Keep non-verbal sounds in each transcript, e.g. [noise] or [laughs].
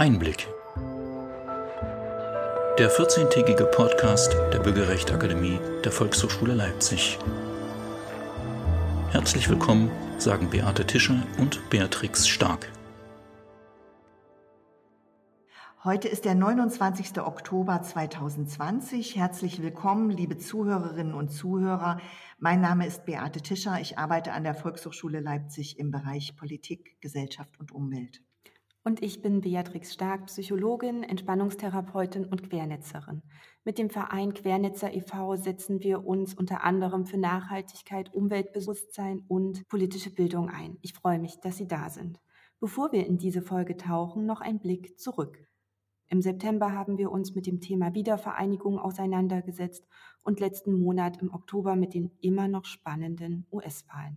Einblick. Der 14-tägige Podcast der Bürgerrechtsakademie der Volkshochschule Leipzig. Herzlich willkommen, sagen Beate Tischer und Beatrix Stark. Heute ist der 29. Oktober 2020. Herzlich willkommen, liebe Zuhörerinnen und Zuhörer. Mein Name ist Beate Tischer. Ich arbeite an der Volkshochschule Leipzig im Bereich Politik, Gesellschaft und Umwelt. Und ich bin Beatrix Stark, Psychologin, Entspannungstherapeutin und Quernetzerin. Mit dem Verein Quernetzer e.V. setzen wir uns unter anderem für Nachhaltigkeit, Umweltbewusstsein und politische Bildung ein. Ich freue mich, dass Sie da sind. Bevor wir in diese Folge tauchen, noch ein Blick zurück. Im September haben wir uns mit dem Thema Wiedervereinigung auseinandergesetzt und letzten Monat im Oktober mit den immer noch spannenden US-Wahlen.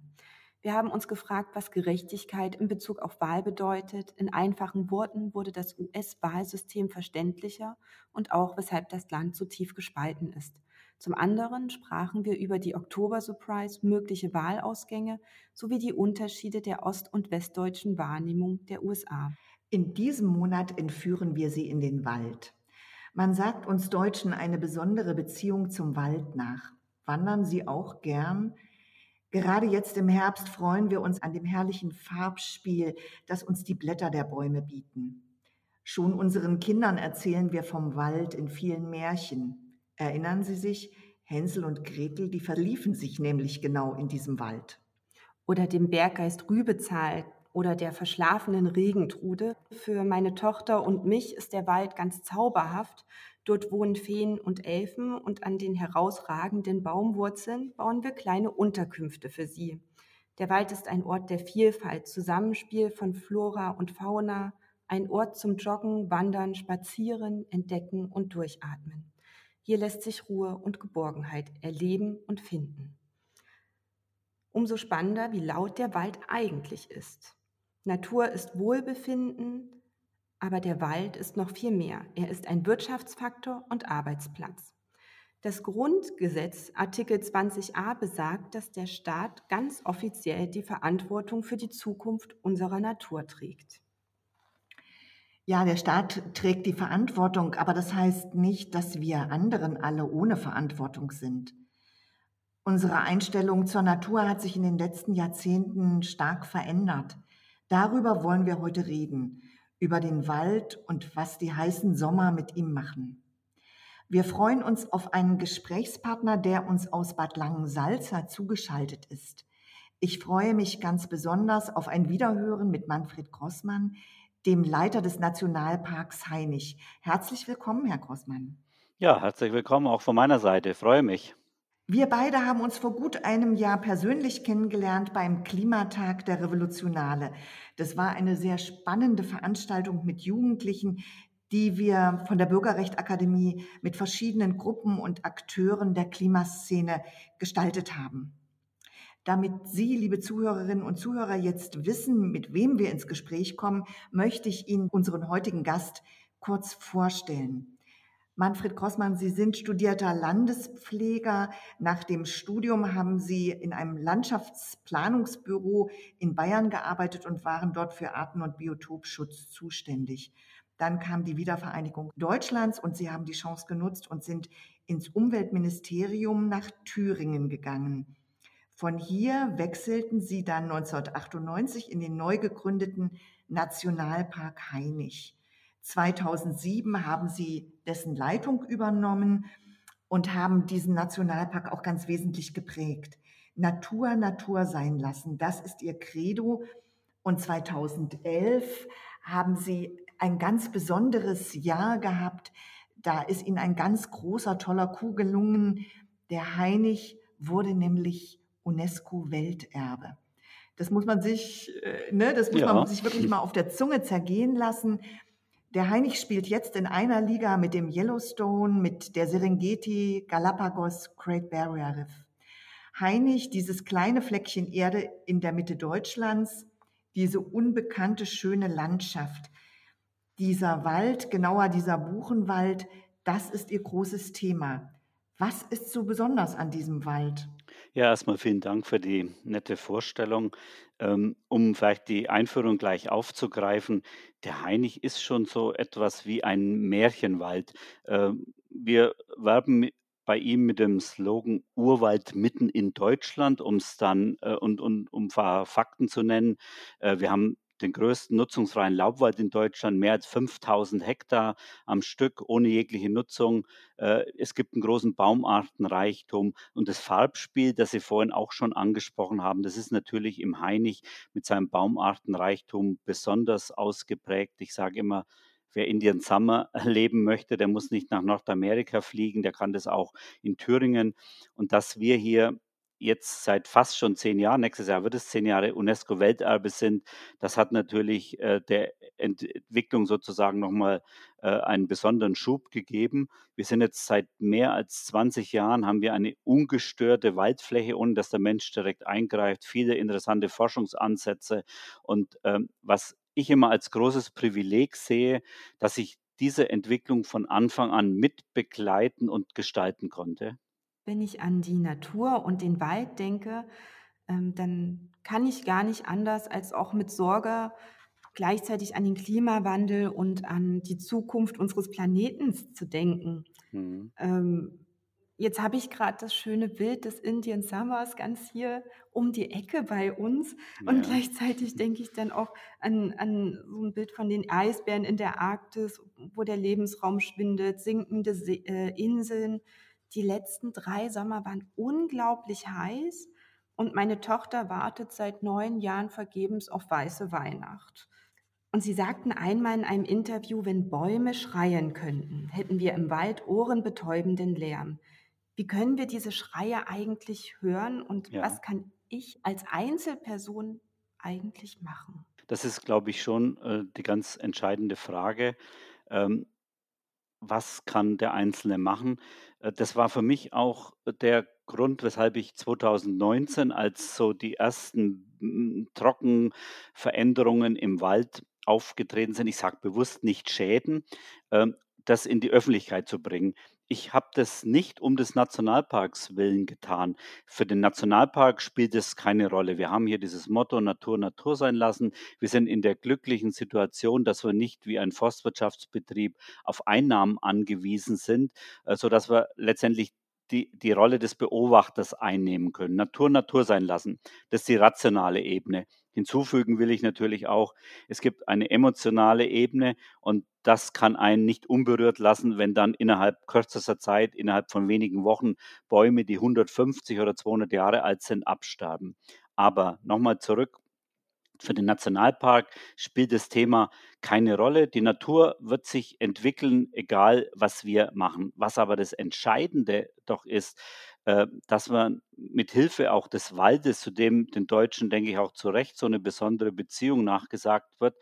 Wir haben uns gefragt, was Gerechtigkeit in Bezug auf Wahl bedeutet. In einfachen Worten wurde das US-Wahlsystem verständlicher und auch, weshalb das Land so tief gespalten ist. Zum anderen sprachen wir über die Oktober-Surprise, mögliche Wahlausgänge sowie die Unterschiede der ost- und westdeutschen Wahrnehmung der USA. In diesem Monat entführen wir sie in den Wald. Man sagt uns Deutschen eine besondere Beziehung zum Wald nach. Wandern Sie auch gern? Gerade jetzt im Herbst freuen wir uns an dem herrlichen Farbspiel, das uns die Blätter der Bäume bieten. Schon unseren Kindern erzählen wir vom Wald in vielen Märchen. Erinnern Sie sich, Hänsel und Gretel, die verliefen sich nämlich genau in diesem Wald. Oder dem Berggeist Rübezahl oder der verschlafenen Regentrude. Für meine Tochter und mich ist der Wald ganz zauberhaft, Dort wohnen Feen und Elfen und an den herausragenden Baumwurzeln bauen wir kleine Unterkünfte für sie. Der Wald ist ein Ort der Vielfalt, Zusammenspiel von Flora und Fauna, ein Ort zum Joggen, Wandern, Spazieren, Entdecken und Durchatmen. Hier lässt sich Ruhe und Geborgenheit erleben und finden. Umso spannender, wie laut der Wald eigentlich ist. Natur ist Wohlbefinden, aber der Wald ist noch viel mehr. Er ist ein Wirtschaftsfaktor und Arbeitsplatz. Das Grundgesetz Artikel 20a besagt, dass der Staat ganz offiziell die Verantwortung für die Zukunft unserer Natur trägt. Ja, der Staat trägt die Verantwortung, aber das heißt nicht, dass wir anderen alle ohne Verantwortung sind. Unsere Einstellung zur Natur hat sich in den letzten Jahrzehnten stark verändert. Darüber wollen wir heute reden über den Wald und was die heißen Sommer mit ihm machen. Wir freuen uns auf einen Gesprächspartner, der uns aus Bad Langensalza zugeschaltet ist. Ich freue mich ganz besonders auf ein Wiederhören mit Manfred Grossmann, dem Leiter des Nationalparks Hainich. Herzlich willkommen, Herr Grossmann. Ja, herzlich willkommen auch von meiner Seite. Ich freue mich. Wir beide haben uns vor gut einem Jahr persönlich kennengelernt beim Klimatag der Revolutionale. Das war eine sehr spannende Veranstaltung mit Jugendlichen, die wir von der Bürgerrechtsakademie mit verschiedenen Gruppen und Akteuren der Klimaszene gestaltet haben. Damit Sie, liebe Zuhörerinnen und Zuhörer, jetzt wissen, mit wem wir ins Gespräch kommen, möchte ich Ihnen unseren heutigen Gast kurz vorstellen. Manfred Grossmann, Sie sind studierter Landespfleger. Nach dem Studium haben Sie in einem Landschaftsplanungsbüro in Bayern gearbeitet und waren dort für Arten- und Biotopschutz zuständig. Dann kam die Wiedervereinigung Deutschlands und Sie haben die Chance genutzt und sind ins Umweltministerium nach Thüringen gegangen. Von hier wechselten Sie dann 1998 in den neu gegründeten Nationalpark Hainich. 2007 haben sie dessen Leitung übernommen und haben diesen Nationalpark auch ganz wesentlich geprägt. Natur, Natur sein lassen, das ist ihr Credo. Und 2011 haben sie ein ganz besonderes Jahr gehabt. Da ist ihnen ein ganz großer, toller Coup gelungen. Der Heinig wurde nämlich UNESCO-Welterbe. Das muss man sich, äh, ne, das muss ja. man sich wirklich mal auf der Zunge zergehen lassen. Der Heinig spielt jetzt in einer Liga mit dem Yellowstone, mit der Serengeti, Galapagos, Great Barrier Reef. Heinig, dieses kleine Fleckchen Erde in der Mitte Deutschlands, diese unbekannte schöne Landschaft, dieser Wald, genauer dieser Buchenwald, das ist ihr großes Thema. Was ist so besonders an diesem Wald? Ja, erstmal vielen Dank für die nette Vorstellung. Ähm, um vielleicht die Einführung gleich aufzugreifen, der Hainich ist schon so etwas wie ein Märchenwald. Ähm, wir werben bei ihm mit dem Slogan „Urwald mitten in Deutschland“, um's dann äh, und und um Fakten zu nennen. Äh, wir haben den größten nutzungsfreien Laubwald in Deutschland, mehr als 5.000 Hektar am Stück ohne jegliche Nutzung. Äh, es gibt einen großen Baumartenreichtum und das Farbspiel, das Sie vorhin auch schon angesprochen haben, das ist natürlich im Hainich mit seinem Baumartenreichtum besonders ausgeprägt. Ich sage immer, wer Indian Summer [laughs] erleben möchte, der muss nicht nach Nordamerika fliegen, der kann das auch in Thüringen. Und dass wir hier jetzt seit fast schon zehn Jahren, nächstes Jahr wird es zehn Jahre UNESCO-Welterbe sind, das hat natürlich äh, der Entwicklung sozusagen nochmal äh, einen besonderen Schub gegeben. Wir sind jetzt seit mehr als 20 Jahren, haben wir eine ungestörte Waldfläche, ohne dass der Mensch direkt eingreift, viele interessante Forschungsansätze. Und ähm, was ich immer als großes Privileg sehe, dass ich diese Entwicklung von Anfang an mit begleiten und gestalten konnte. Wenn ich an die Natur und den Wald denke, ähm, dann kann ich gar nicht anders, als auch mit Sorge gleichzeitig an den Klimawandel und an die Zukunft unseres Planetens zu denken. Mhm. Ähm, jetzt habe ich gerade das schöne Bild des Indian Summers ganz hier um die Ecke bei uns und Ja. gleichzeitig [laughs] denke ich dann auch an, an so ein Bild von den Eisbären in der Arktis, wo der Lebensraum schwindet, sinkende See, äh, Inseln. Die letzten drei Sommer waren unglaublich heiß und meine Tochter wartet seit neun Jahren vergebens auf weiße Weihnacht. Und Sie sagten einmal in einem Interview, wenn Bäume schreien könnten, hätten wir im Wald ohrenbetäubenden Lärm. Wie können wir diese Schreie eigentlich hören und Ja. was kann ich als Einzelperson eigentlich machen? Das ist, glaube ich, schon, äh, die ganz entscheidende Frage. Ähm, was kann der Einzelne machen? Äh, das war für mich auch der Grund, weshalb ich 2019, als so die ersten, hm, Trockenveränderungen im Wald aufgetreten sind ich sage bewusst nicht Schäden, ähm, das in die Öffentlichkeit zu bringen. Ich habe das nicht um des Nationalparks willen getan. Für den Nationalpark spielt es keine Rolle. Wir haben hier dieses Motto „Natur Natur sein lassen“. Wir sind in der glücklichen Situation, dass wir nicht wie ein Forstwirtschaftsbetrieb auf Einnahmen angewiesen sind, äh, sodass wir letztendlich die die Rolle des Beobachters einnehmen können. Natur Natur sein lassen, das ist die rationale Ebene. Hinzufügen will ich natürlich auch, es gibt eine emotionale Ebene und das kann einen nicht unberührt lassen, wenn dann innerhalb kürzester Zeit, innerhalb von wenigen Wochen Bäume, die 150 oder 200 Jahre alt sind, absterben. Aber nochmal zurück für den Nationalpark spielt das Thema keine Rolle. Die Natur wird sich entwickeln, egal was wir machen. Was aber das Entscheidende doch ist, äh, dass man mit Hilfe auch des Waldes, zu dem den Deutschen, denke ich, auch zu Recht so eine besondere Beziehung nachgesagt wird,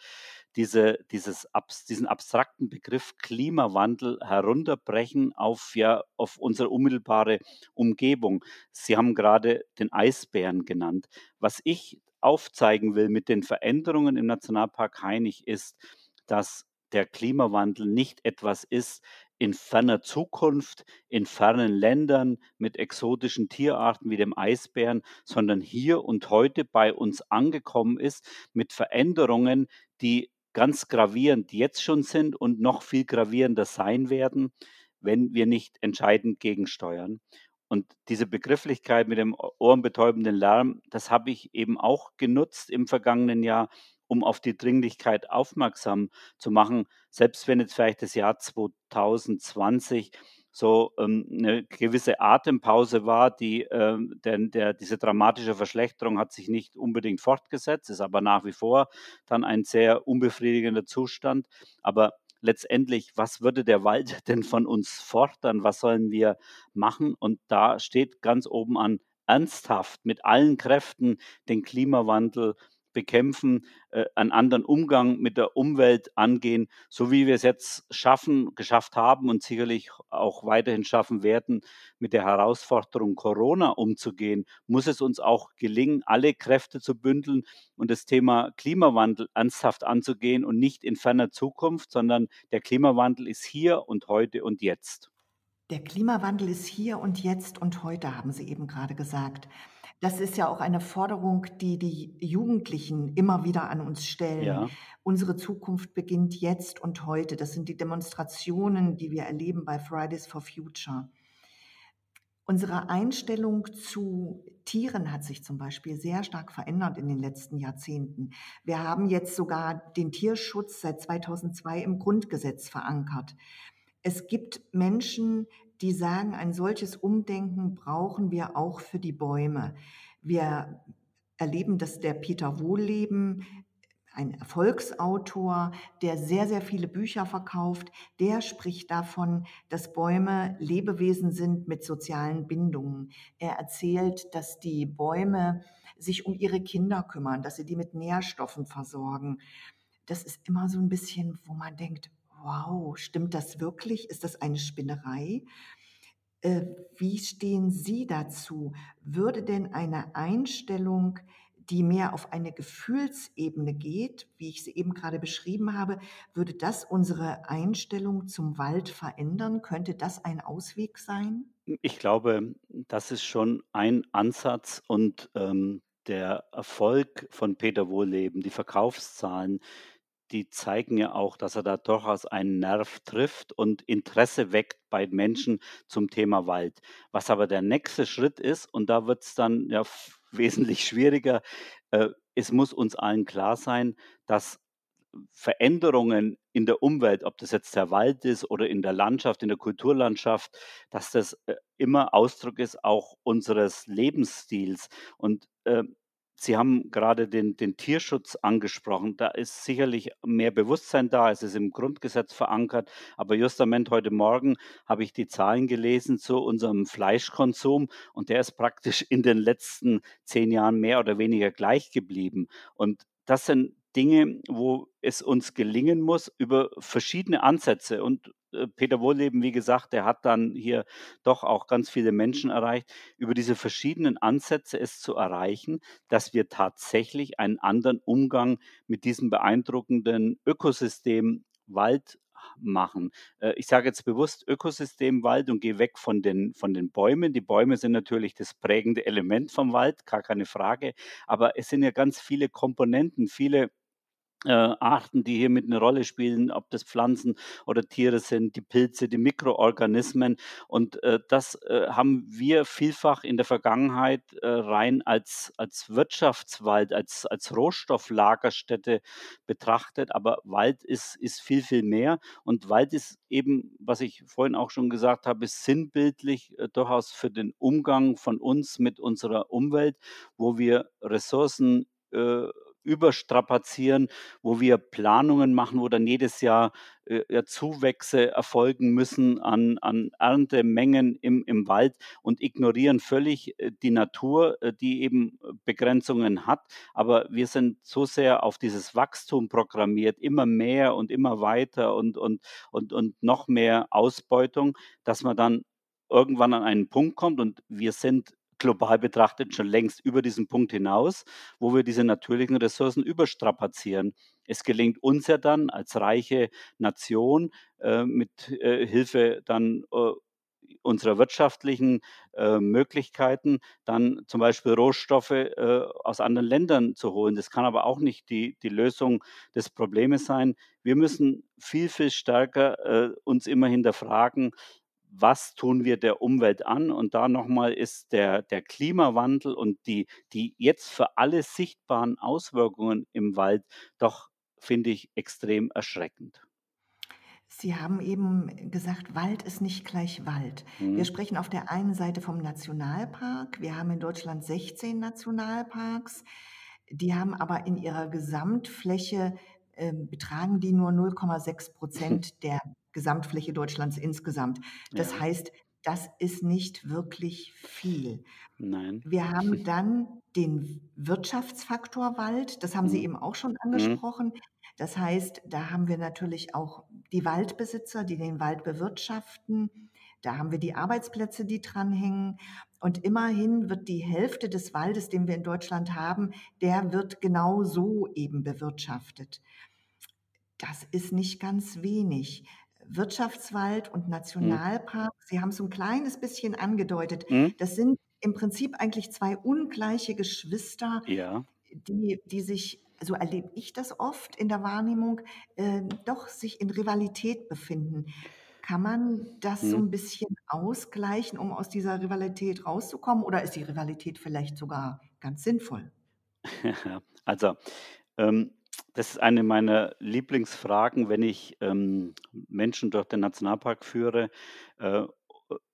diese, dieses, diesen abstrakten Begriff Klimawandel herunterbrechen auf, ja, auf unsere unmittelbare Umgebung. Sie haben gerade den Eisbären genannt. Was ich aufzeigen will mit den Veränderungen im Nationalpark Hainich ist, dass der Klimawandel nicht etwas ist in ferner Zukunft, in fernen Ländern mit exotischen Tierarten wie dem Eisbären, sondern hier und heute bei uns angekommen ist mit Veränderungen, die ganz gravierend jetzt schon sind und noch viel gravierender sein werden, wenn wir nicht entscheidend gegensteuern. Und diese Begrifflichkeit mit dem ohrenbetäubenden Lärm, das habe ich eben auch genutzt im vergangenen Jahr, um auf die Dringlichkeit aufmerksam zu machen, selbst wenn jetzt vielleicht das Jahr 2020 so ähm, 'ne gewisse Atempause war, die, ähm, denn der diese dramatische Verschlechterung hat sich nicht unbedingt fortgesetzt, ist aber nach wie vor dann ein sehr unbefriedigender Zustand. Aber letztendlich, was würde der Wald [laughs] denn von uns fordern? Was sollen wir machen? Und da steht ganz oben an, ernsthaft mit allen Kräften den Klimawandel bekämpfen, äh, einen anderen Umgang mit der Umwelt angehen, so wie wir es jetzt schaffen geschafft haben und sicherlich auch weiterhin schaffen werden, mit der Herausforderung Corona umzugehen, muss es uns auch gelingen, alle Kräfte zu bündeln und das Thema Klimawandel ernsthaft anzugehen und nicht in ferner Zukunft, sondern der Klimawandel ist hier und heute und jetzt. Der Klimawandel ist hier und jetzt und heute, haben Sie eben gerade gesagt. Das ist ja auch eine Forderung, die die Jugendlichen immer wieder an uns stellen. Ja. Unsere Zukunft beginnt jetzt und heute. Das sind die Demonstrationen, die wir erleben bei Fridays for Future. Unsere Einstellung zu Tieren hat sich zum Beispiel sehr stark verändert in den letzten Jahrzehnten. Wir haben jetzt sogar den Tierschutz seit 2002 im Grundgesetz verankert. Es gibt Menschen, die sagen, ein solches Umdenken brauchen wir auch für die Bäume. Wir erleben, dass der Peter Wohlleben, ein Erfolgsautor, der sehr, sehr viele Bücher verkauft, der spricht davon, dass Bäume Lebewesen sind mit sozialen Bindungen. Er erzählt, dass die Bäume sich um ihre Kinder kümmern, dass sie die mit Nährstoffen versorgen. Das ist immer so ein bisschen, wo man denkt, wow, stimmt das wirklich? Ist das eine Spinnerei? Äh, wie stehen Sie dazu? Würde denn eine Einstellung, die mehr auf eine Gefühlsebene geht, wie ich sie eben gerade beschrieben habe, würde das unsere Einstellung zum Wald verändern? Könnte das ein Ausweg sein? Ich glaube, das ist schon ein Ansatz und ähm, der Erfolg von Peter Wohlleben, die Verkaufszahlen, die zeigen ja auch, dass er da durchaus einen Nerv trifft und Interesse weckt bei Menschen zum Thema Wald. Was aber der nächste Schritt ist, und da wird es dann ja [laughs] wesentlich schwieriger, äh, es muss uns allen klar sein, dass Veränderungen in der Umwelt, ob das jetzt der Wald ist oder in der Landschaft, in der Kulturlandschaft, dass das äh, immer Ausdruck ist auch unseres Lebensstils. Und äh, Sie haben gerade den, den Tierschutz angesprochen. Da ist sicherlich mehr Bewusstsein da. Es ist im Grundgesetz verankert. Aber justament heute Morgen habe ich die Zahlen gelesen zu unserem Fleischkonsum und der ist praktisch in den letzten zehn Jahren mehr oder weniger gleich geblieben. Und das sind Dinge, wo es uns gelingen muss, über verschiedene Ansätze und Peter Wohlleben, wie gesagt, der hat dann hier doch auch ganz viele Menschen erreicht, über diese verschiedenen Ansätze es zu erreichen, dass wir tatsächlich einen anderen Umgang mit diesem beeindruckenden Ökosystem Wald machen. Äh, ich sage jetzt bewusst Ökosystem Wald und gehe weg von den, von den Bäumen. Die Bäume sind natürlich das prägende Element vom Wald, gar keine Frage. Aber es sind ja ganz viele Komponenten, viele äh, Arten, die hier mit eine Rolle spielen, ob das Pflanzen oder Tiere sind, die Pilze, die Mikroorganismen. Und äh, das äh, haben wir vielfach in der Vergangenheit äh, rein als, als Wirtschaftswald, als, als Rohstofflagerstätte betrachtet. Aber Wald ist, ist viel, viel mehr. Und Wald ist eben, was ich vorhin auch schon gesagt habe, sinnbildlich äh, durchaus für den Umgang von uns mit unserer Umwelt, wo wir Ressourcen äh, überstrapazieren, wo wir Planungen machen, wo dann jedes Jahr äh, Zuwächse erfolgen müssen an, an Erntemengen im, im Wald und ignorieren völlig äh, die Natur, äh, die eben Begrenzungen hat. Aber wir sind so sehr auf dieses Wachstum programmiert, immer mehr und immer weiter und, und, und, und noch mehr Ausbeutung, dass man dann irgendwann an einen Punkt kommt und wir sind global betrachtet schon längst über diesen Punkt hinaus, wo wir diese natürlichen Ressourcen überstrapazieren. Es gelingt uns ja dann als reiche Nation äh, mit äh, Hilfe dann äh, unserer wirtschaftlichen äh, Möglichkeiten, dann zum Beispiel Rohstoffe äh, aus anderen Ländern zu holen. Das kann aber auch nicht die, die Lösung des Problems sein. Wir müssen viel, viel stärker äh, uns immer hinterfragen, was tun wir der Umwelt an? Und da nochmal ist der, der Klimawandel und die, die jetzt für alle sichtbaren Auswirkungen im Wald doch, finde ich, extrem erschreckend. Sie haben eben gesagt, Wald ist nicht gleich Wald. Mhm. Wir sprechen auf der einen Seite vom Nationalpark. Wir haben in Deutschland 16 Nationalparks. Die haben aber in ihrer Gesamtfläche äh, betragen die nur 0,6 Prozent [laughs] der Gesamtfläche Deutschlands insgesamt. Das ja. heißt, das ist nicht wirklich viel. Nein. Wir haben dann den Wirtschaftsfaktor Wald, das haben Sie mhm. eben auch schon mhm. angesprochen. Das heißt, da haben wir natürlich auch die Waldbesitzer, die den Wald bewirtschaften. Da haben wir die Arbeitsplätze, die dranhängen. Und immerhin wird die Hälfte des Waldes, den wir in Deutschland haben, der wird genau so eben bewirtschaftet. Das ist nicht ganz wenig. Wirtschaftswald und Mhm. Nationalpark. Sie haben es so ein kleines bisschen angedeutet. Mhm. Das sind im Prinzip eigentlich zwei ungleiche Geschwister, Ja. die die sich so erlebe ich das oft in der Wahrnehmung, äh, doch sich in Rivalität befinden. Kann man das so Mhm. ein bisschen ausgleichen, um aus dieser Rivalität rauszukommen, oder ist die Rivalität vielleicht sogar ganz sinnvoll? [laughs] Also, ähm, das ist eine meiner Lieblingsfragen, wenn ich, ähm, Menschen durch den Nationalpark führe. Äh,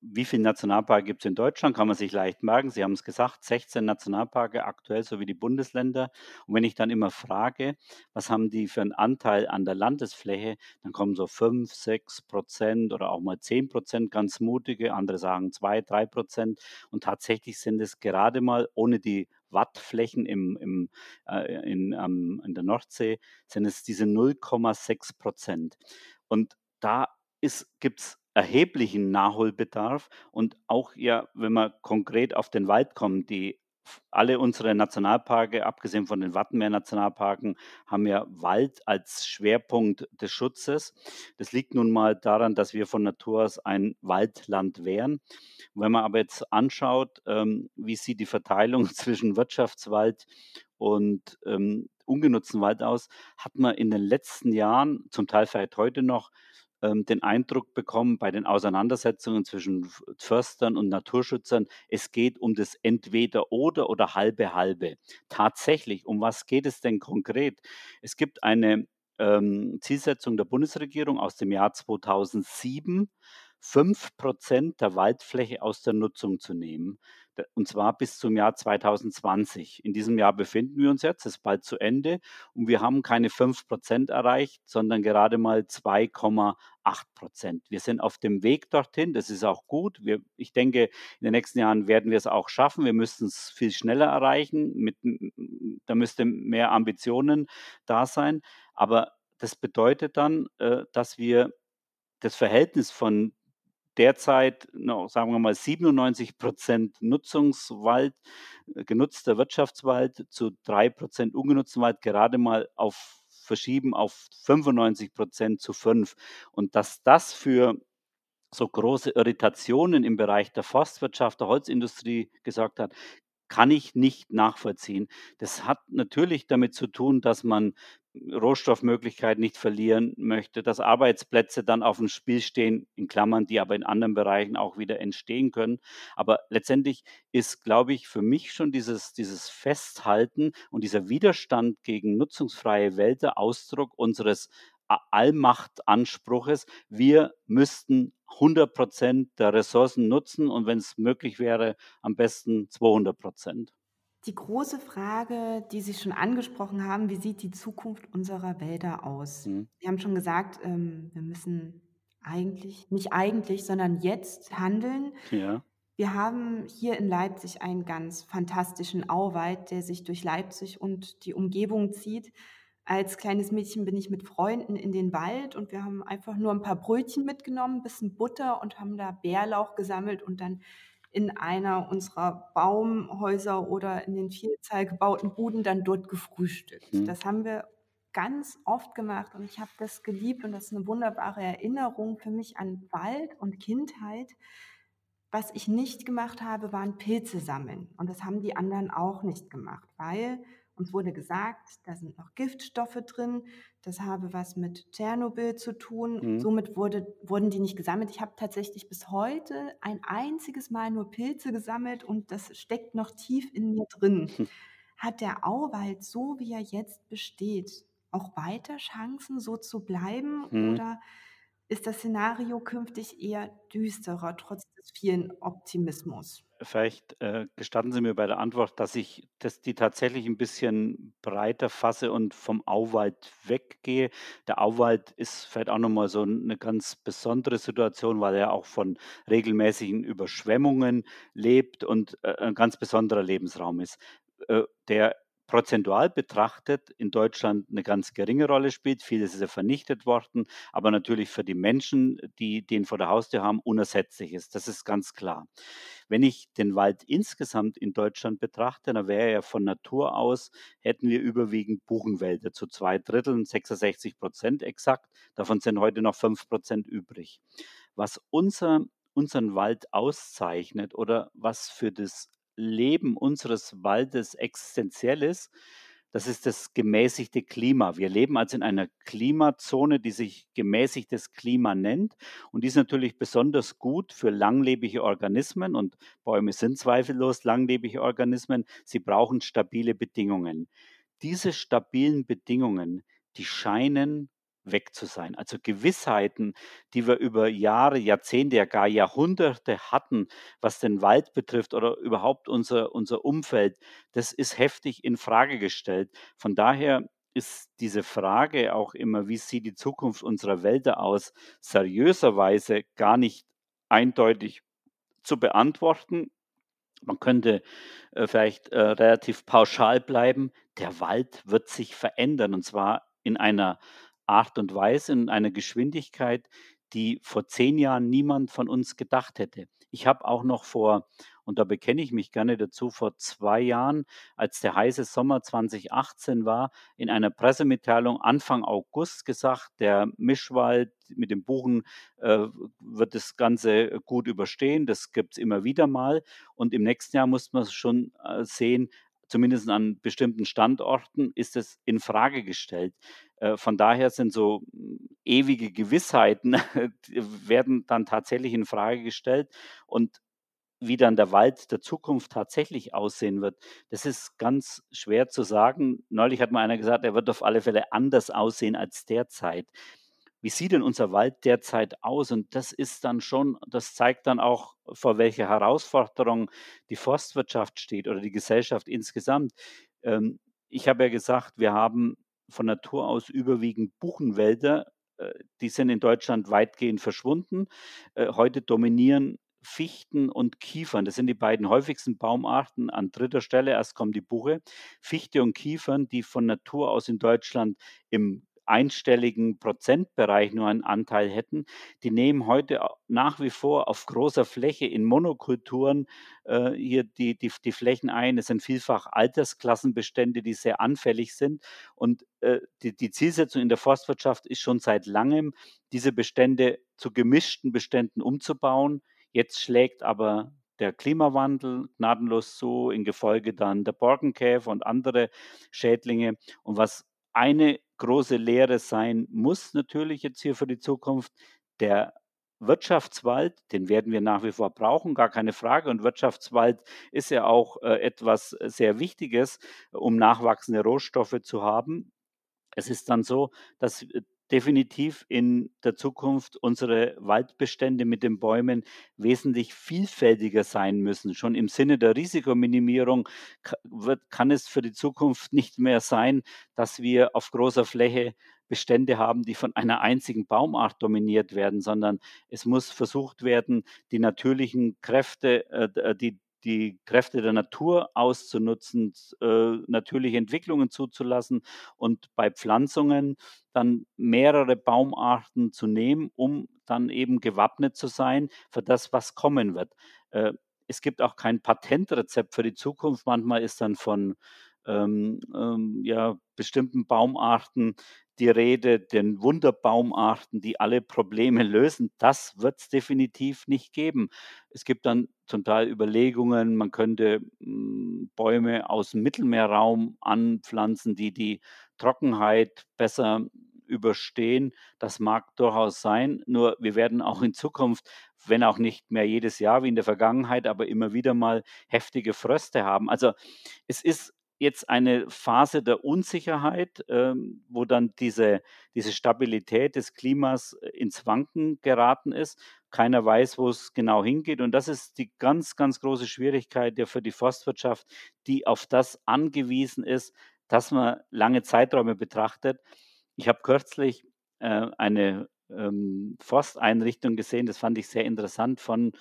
wie viele Nationalparke gibt es in Deutschland? Kann man sich leicht merken. Sie haben es gesagt, 16 Nationalparke aktuell, so wie die Bundesländer. Und wenn ich dann immer frage, was haben die für einen Anteil an der Landesfläche, dann kommen so 5, 6% oder auch mal 10% ganz mutige, andere sagen 2, 3% Und tatsächlich sind es gerade mal ohne die Wattflächen im im, äh, in ähm, in der Nordsee sind es diese 0,6% Und da gibt es erheblichen Nachholbedarf und auch ja, wenn wir konkret auf den Wald kommen, die alle unsere Nationalparke, abgesehen von den Wattenmeer-Nationalparken, haben ja Wald als Schwerpunkt des Schutzes. Das liegt nun mal daran, dass wir von Natur aus ein Waldland wären. Wenn man aber jetzt anschaut, ähm, wie sieht die Verteilung [laughs] zwischen Wirtschaftswald und ähm, ungenutzten Wald aus, hat man in den letzten Jahren, zum Teil vielleicht heute noch, den Eindruck bekommen bei den Auseinandersetzungen zwischen Förstern und Naturschützern, es geht um das Entweder-Oder oder halbe-halbe. Tatsächlich, um was geht es denn konkret? Es gibt eine ähm, Zielsetzung der Bundesregierung aus dem Jahr 2007, 5 Prozent der Waldfläche aus der Nutzung zu nehmen und zwar bis zum Jahr 2020. In diesem Jahr befinden wir uns jetzt, es ist bald zu Ende und wir haben keine 5 Prozent erreicht, sondern gerade mal 2,8 Prozent. Wir sind auf dem Weg dorthin, das ist auch gut. Wir, ich denke, in den nächsten Jahren werden wir es auch schaffen. Wir müssen es viel schneller erreichen. Mit, da müsste mehr Ambitionen da sein. Aber das bedeutet dann, äh, dass wir das Verhältnis von derzeit noch, sagen wir mal, 97 Prozent Nutzungswald, äh, genutzter Wirtschaftswald zu drei Prozent ungenutzten Wald gerade mal auf verschieben auf 95 Prozent zu fünf. Und dass das für so große Irritationen im Bereich der Forstwirtschaft, der Holzindustrie gesagt hat, kann ich nicht nachvollziehen. Das hat natürlich damit zu tun, dass man Rohstoffmöglichkeiten nicht verlieren möchte, dass Arbeitsplätze dann auf dem Spiel stehen, in Klammern, die aber in anderen Bereichen auch wieder entstehen können. Aber letztendlich ist, glaube ich, für mich schon dieses, dieses Festhalten und dieser Widerstand gegen nutzungsfreie Wälder Ausdruck unseres Allmachtanspruches. Wir müssten 100 Prozent der Ressourcen nutzen und wenn es möglich wäre, am besten 200 Prozent. Die große Frage, die Sie schon angesprochen haben, wie sieht die Zukunft unserer Wälder aus? Mhm. Sie haben schon gesagt, ähm, wir müssen eigentlich, nicht eigentlich, sondern jetzt handeln. Ja. Wir haben hier in Leipzig einen ganz fantastischen Auwald, der sich durch Leipzig und die Umgebung zieht. Als kleines Mädchen bin ich mit Freunden in den Wald und wir haben einfach nur ein paar Brötchen mitgenommen, ein bisschen Butter und haben da Bärlauch gesammelt und dann in einer unserer Baumhäuser oder in den Vielzahl gebauten Buden dann dort gefrühstückt. Mhm. Das haben wir ganz oft gemacht und ich habe das geliebt und das ist eine wunderbare Erinnerung für mich an Wald und Kindheit. Was ich nicht gemacht habe, waren Pilze sammeln und das haben die anderen auch nicht gemacht, weil uns wurde gesagt, da sind noch Giftstoffe drin, das habe was mit Tschernobyl zu tun. Mhm. Somit wurde, wurden die nicht gesammelt. Ich habe tatsächlich bis heute ein einziges Mal nur Pilze gesammelt und das steckt noch tief in mir drin. Hat der Auwald, so wie er jetzt besteht, auch weiter Chancen, so zu bleiben? Mhm. Oder ist das Szenario künftig eher düsterer, trotz des vielen Optimismus? Vielleicht äh, gestatten Sie mir bei der Antwort, dass ich das, die tatsächlich ein bisschen breiter fasse und vom Auwald weggehe. Der Auwald ist vielleicht auch nochmal so eine ganz besondere Situation, weil er auch von regelmäßigen Überschwemmungen lebt und äh, ein ganz besonderer Lebensraum ist. Äh, der prozentual betrachtet in Deutschland eine ganz geringe Rolle spielt. Vieles ist ja vernichtet worden, aber natürlich für die Menschen, die den vor der Haustür haben, unersetzlich ist. Das ist ganz klar. Wenn ich den Wald insgesamt in Deutschland betrachte, dann wäre ja von Natur aus, hätten wir überwiegend Buchenwälder zu zwei Dritteln, 66 Prozent exakt. Davon sind heute noch fünf Prozent übrig. Was unser, unseren Wald auszeichnet oder was für das Leben unseres Waldes existenziell ist, das ist das gemäßigte Klima. Wir leben also in einer Klimazone, die sich gemäßigtes Klima nennt. Und die ist natürlich besonders gut für langlebige Organismen. Und Bäume sind zweifellos langlebige Organismen. Sie brauchen stabile Bedingungen. Diese stabilen Bedingungen, die scheinen weg zu sein. Also Gewissheiten, die wir über Jahre, Jahrzehnte, ja gar Jahrhunderte hatten, was den Wald betrifft oder überhaupt unser, unser Umfeld, das ist heftig in Frage gestellt. Von daher ist diese Frage auch immer, wie sieht die Zukunft unserer Wälder aus, seriöserweise gar nicht eindeutig zu beantworten. Man könnte äh, vielleicht äh, relativ pauschal bleiben, der Wald wird sich verändern und zwar in einer Art und Weise und einer Geschwindigkeit, die vor zehn Jahren niemand von uns gedacht hätte. Ich habe auch noch vor, und da bekenne ich mich gerne dazu, vor zwei Jahren, als der heiße Sommer 2018 war, in einer Pressemitteilung Anfang August gesagt, der Mischwald mit dem Buchen äh, wird das Ganze gut überstehen. Das gibt es immer wieder mal. Und im nächsten Jahr muss man schon äh, sehen, zumindest an bestimmten Standorten, ist es in Frage gestellt. Äh, von daher sind so hm, ewige Gewissheiten, [laughs] werden dann tatsächlich in Frage gestellt. Und wie dann der Wald der Zukunft tatsächlich aussehen wird, das ist ganz schwer zu sagen. Neulich hat mal einer gesagt, er wird auf alle Fälle anders aussehen als derzeit wie sieht denn unser Wald derzeit aus? Und das ist dann schon, das zeigt dann auch, vor welcher Herausforderung die Forstwirtschaft steht oder die Gesellschaft insgesamt. Ähm, ich habe ja gesagt, wir haben von Natur aus überwiegend Buchenwälder. Äh, die sind in Deutschland weitgehend verschwunden. Äh, heute dominieren Fichten und Kiefern. Das sind die beiden häufigsten Baumarten. An dritter Stelle erst kommt die Buche. Fichte und Kiefern, die von Natur aus in Deutschland im einstelligen Prozentbereich nur einen Anteil hätten, die nehmen heute nach wie vor auf großer Fläche in Monokulturen äh, hier die, die, die Flächen ein. Es sind vielfach Altersklassenbestände, die sehr anfällig sind. Und äh, die, die Zielsetzung in der Forstwirtschaft ist schon seit langem, diese Bestände zu gemischten Beständen umzubauen. Jetzt schlägt aber der Klimawandel gnadenlos zu, in Gefolge dann der Borkenkäfer und andere Schädlinge. Und was eine große Lehre sein muss natürlich jetzt hier für die Zukunft, der Wirtschaftswald, den werden wir nach wie vor brauchen, gar keine Frage. Und Wirtschaftswald ist ja auch äh, etwas sehr Wichtiges, um nachwachsende Rohstoffe zu haben. Es ist dann so, dass äh, definitiv in der Zukunft unsere Waldbestände mit den Bäumen wesentlich vielfältiger sein müssen. Schon im Sinne der Risikominimierung kann es für die Zukunft nicht mehr sein, dass wir auf großer Fläche Bestände haben, die von einer einzigen Baumart dominiert werden, sondern es muss versucht werden, die natürlichen Kräfte, äh, die die Kräfte der Natur auszunutzen, äh, natürliche Entwicklungen zuzulassen und bei Pflanzungen dann mehrere Baumarten zu nehmen, um dann eben gewappnet zu sein für das, was kommen wird. Äh, es gibt auch kein Patentrezept für die Zukunft. Manchmal ist dann von ähm, ähm, ja, bestimmten Baumarten die Rede, den Wunderbaumarten, die alle Probleme lösen. Das wird es definitiv nicht geben. Es gibt dann zum Teil Überlegungen, man könnte hm, Bäume aus dem Mittelmeerraum anpflanzen, die die Trockenheit besser überstehen. Das mag durchaus sein, nur wir werden auch in Zukunft, wenn auch nicht mehr jedes Jahr wie in der Vergangenheit, aber immer wieder mal heftige Fröste haben. Also es ist jetzt eine Phase der Unsicherheit, ähm, wo dann diese, diese Stabilität des Klimas äh, ins Wanken geraten ist. Keiner weiß, wo es genau hingeht. Und das ist die ganz, ganz große Schwierigkeit ja für die Forstwirtschaft, die auf das angewiesen ist, dass man lange Zeiträume betrachtet. Ich habe kürzlich äh, eine ähm, Forsteinrichtung gesehen, das fand ich sehr interessant von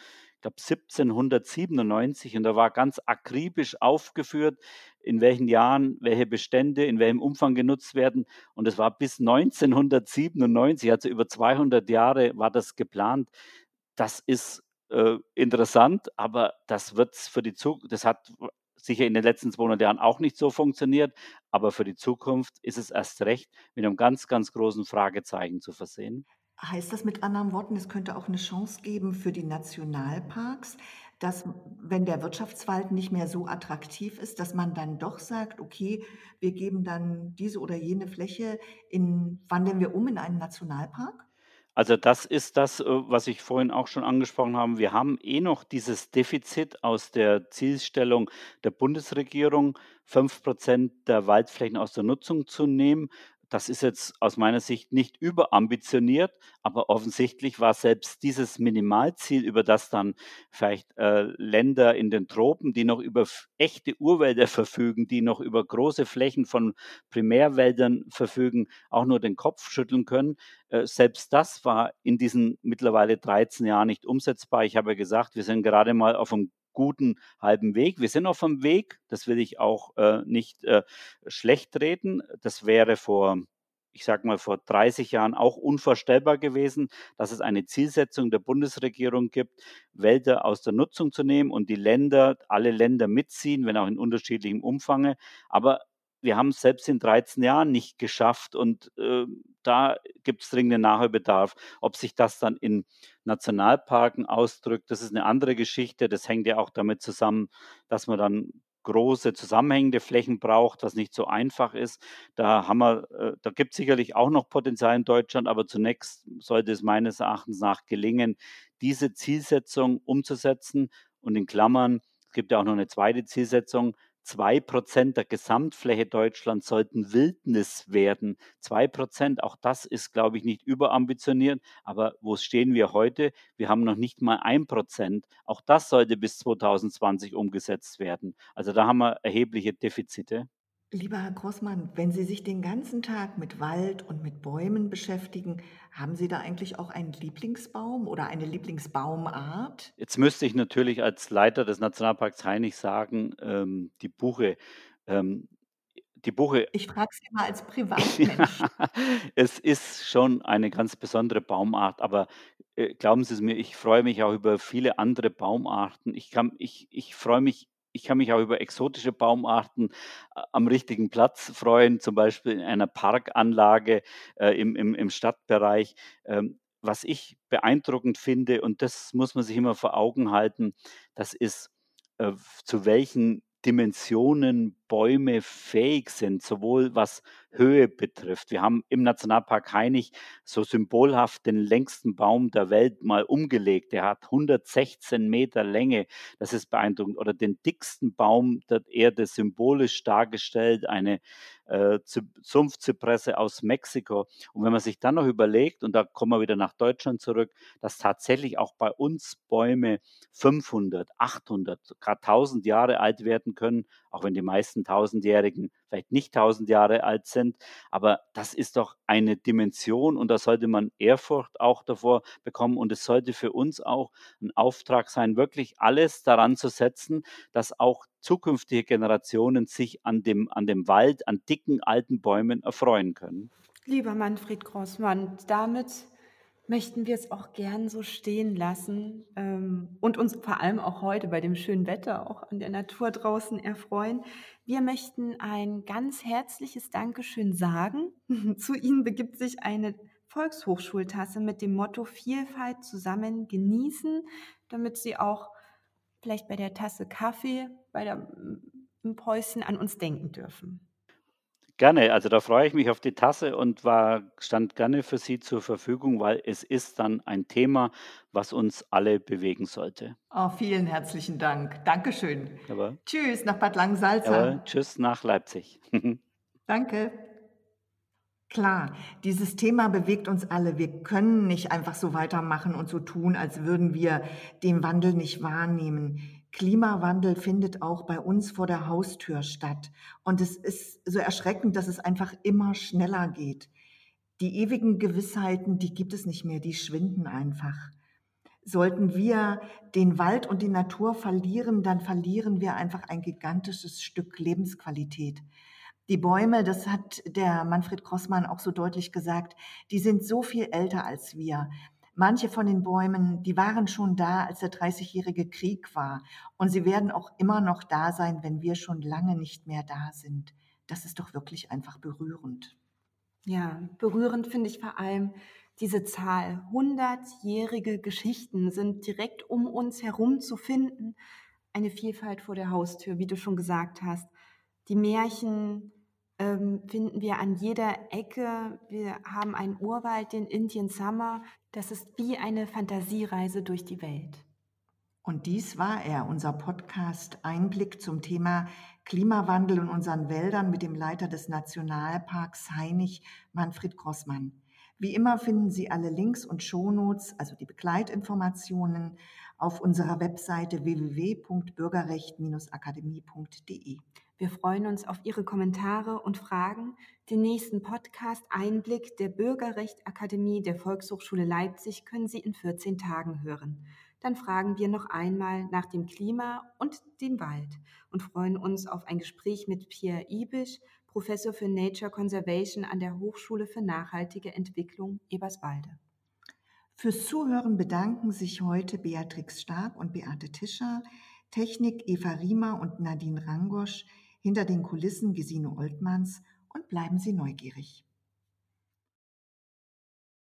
glaube 1797 und da war ganz akribisch aufgeführt, in welchen Jahren welche Bestände in welchem Umfang genutzt werden. Und es war bis 1997, also über 200 Jahre war das geplant. Das ist äh, interessant, aber das wird für die Zukunft, das hat sicher in den letzten 200 Jahren auch nicht so funktioniert, aber für die Zukunft ist es erst recht mit einem ganz, ganz großen Fragezeichen zu versehen. Heißt das mit anderen Worten, es könnte auch eine Chance geben für die Nationalparks, dass, wenn der Wirtschaftswald nicht mehr so attraktiv ist, dass man dann doch sagt, okay, wir geben dann diese oder jene Fläche in, wandeln wir um in einen Nationalpark? Also das ist das, äh, was ich vorhin auch schon angesprochen habe. Wir haben eh noch dieses Defizit aus der Zielstellung der Bundesregierung, fünf Prozent der Waldflächen aus der Nutzung zu nehmen. Das ist jetzt aus meiner Sicht nicht überambitioniert, aber offensichtlich war selbst dieses Minimalziel, über das dann vielleicht äh, Länder in den Tropen, die noch über echte Urwälder verfügen, die noch über große Flächen von Primärwäldern verfügen, auch nur den Kopf schütteln können. Äh, selbst das war in diesen mittlerweile 13 Jahren nicht umsetzbar. Ich habe ja gesagt, wir sind gerade mal auf einem guten halben Weg. Wir sind auf dem Weg, das will ich auch äh, nicht äh, schlecht reden. Das wäre vor ich sage mal, vor 30 Jahren auch unvorstellbar gewesen, dass es eine Zielsetzung der Bundesregierung gibt, Wälder aus der Nutzung zu nehmen und die Länder, alle Länder mitziehen, wenn auch in unterschiedlichem Umfang. Aber wir haben es selbst in 13 Jahren nicht geschafft und äh, da gibt es dringenden Nachholbedarf. Ob sich das dann in Nationalparken ausdrückt, das ist eine andere Geschichte. Das hängt ja auch damit zusammen, dass man dann große zusammenhängende Flächen braucht, was nicht so einfach ist. Da haben wir, äh, da gibt es sicherlich auch noch Potenzial in Deutschland, aber zunächst sollte es meines Erachtens nach gelingen, diese Zielsetzung umzusetzen. Und in Klammern, es gibt ja auch noch eine zweite Zielsetzung, Zwei Prozent der Gesamtfläche Deutschlands sollten Wildnis werden. Zwei Prozent, auch das ist, glaube ich, nicht überambitioniert. Aber wo stehen wir heute? Wir haben noch nicht mal ein Prozent. Auch das sollte bis 2020 umgesetzt werden. Also da haben wir erhebliche Defizite. Lieber Herr Grossmann, wenn Sie sich den ganzen Tag mit Wald und mit Bäumen beschäftigen, haben Sie da eigentlich auch einen Lieblingsbaum oder eine Lieblingsbaumart? Jetzt müsste ich natürlich als Leiter des Nationalparks Hainich sagen, ähm, die Buche. Ähm, die Buche. Ich frage Sie mal als [laughs] Privatmensch. es ist schon eine ganz besondere Baumart, aber äh, glauben Sie es mir, ich freue mich auch über viele andere Baumarten. Ich, kann, ich, ich freue mich ich kann mich auch über exotische Baumarten äh, am richtigen Platz freuen, zum Beispiel in einer Parkanlage äh, im, im, im Stadtbereich. Ähm, was ich beeindruckend finde, und das muss man sich immer vor Augen halten, das ist, äh, zu welchen Dimensionen Bäume fähig sind, sowohl was Höhe betrifft. Wir haben im Nationalpark Hainich so symbolhaft den längsten Baum der Welt mal umgelegt. Der hat 116 Meter Länge. Das ist beeindruckend. Oder den dicksten Baum der Erde symbolisch dargestellt, eine äh, Sumpfzypresse aus Mexiko. Und wenn man sich dann noch überlegt, und da kommen wir wieder nach Deutschland zurück, dass tatsächlich auch bei uns Bäume 500, 800, gerade 1000 Jahre alt werden können, auch wenn die meisten Tausendjährigen vielleicht nicht tausend Jahre alt sind. Aber das ist doch eine Dimension und da sollte man Ehrfurcht auch davor bekommen. Und es sollte für uns auch ein Auftrag sein, wirklich alles daran zu setzen, dass auch zukünftige Generationen sich an dem, an dem Wald, an dicken alten Bäumen erfreuen können. Lieber Manfred Grossmann, damit möchten wir es auch gern so stehen lassen ähm, und uns vor allem auch heute bei dem schönen Wetter auch an der Natur draußen erfreuen. Wir möchten ein ganz herzliches Dankeschön sagen. [laughs] Zu Ihnen begibt sich eine Volkshochschultasse mit dem Motto Vielfalt zusammen genießen, damit Sie auch vielleicht bei der Tasse Kaffee, bei der, im Päuschen an uns denken dürfen. Gerne, also da freue ich mich auf die Tasse und war, stand gerne für Sie zur Verfügung, weil es ist dann ein Thema, was uns alle bewegen sollte. Oh, vielen herzlichen Dank. Dankeschön. Aber, tschüss nach Bad Langensalza. tschüss nach Leipzig. [laughs] Danke. Klar, dieses Thema bewegt uns alle. Wir können nicht einfach so weitermachen und so tun, als würden wir den Wandel nicht wahrnehmen. Klimawandel findet auch bei uns vor der Haustür statt. Und es ist so erschreckend, dass es einfach immer schneller geht. Die ewigen Gewissheiten, die gibt es nicht mehr, die schwinden einfach. Sollten wir den Wald und die Natur verlieren, dann verlieren wir einfach ein gigantisches Stück Lebensqualität. Die Bäume, das hat der Manfred Grossmann auch so deutlich gesagt, die sind so viel älter als wir. Manche von den Bäumen, die waren schon da, als der Dreißigjährige Krieg war. Und sie werden auch immer noch da sein, wenn wir schon lange nicht mehr da sind. Das ist doch wirklich einfach berührend. Ja, berührend finde ich vor allem, diese Zahl, hundertjährige Geschichten sind direkt um uns herum zu finden. Eine Vielfalt vor der Haustür, wie du schon gesagt hast. Die Märchen ähm, finden wir an jeder Ecke. Wir haben einen Urwald, den Indian Summer. Das ist wie eine Fantasiereise durch die Welt. Und dies war er, unser Podcast Einblick zum Thema Klimawandel in unseren Wäldern mit dem Leiter des Nationalparks Heinig, Manfred Grossmann. Wie immer finden Sie alle Links und Shownotes, also die Begleitinformationen, auf unserer Webseite www.bürgerrecht-akademie.de. Wir freuen uns auf Ihre Kommentare und Fragen. Den nächsten Podcast Einblick der Bürgerrechtsakademie der Volkshochschule Leipzig können Sie in 14 Tagen hören. Dann fragen wir noch einmal nach dem Klima und dem Wald und freuen uns auf ein Gespräch mit Pierre Ibisch, Professor für Nature Conservation an der Hochschule für nachhaltige Entwicklung Eberswalde. Fürs Zuhören bedanken sich heute Beatrix Stark und Beate Tischer, Technik Eva Riemer und Nadine Rangosch, hinter den Kulissen Gesine Oltmanns und bleiben Sie neugierig.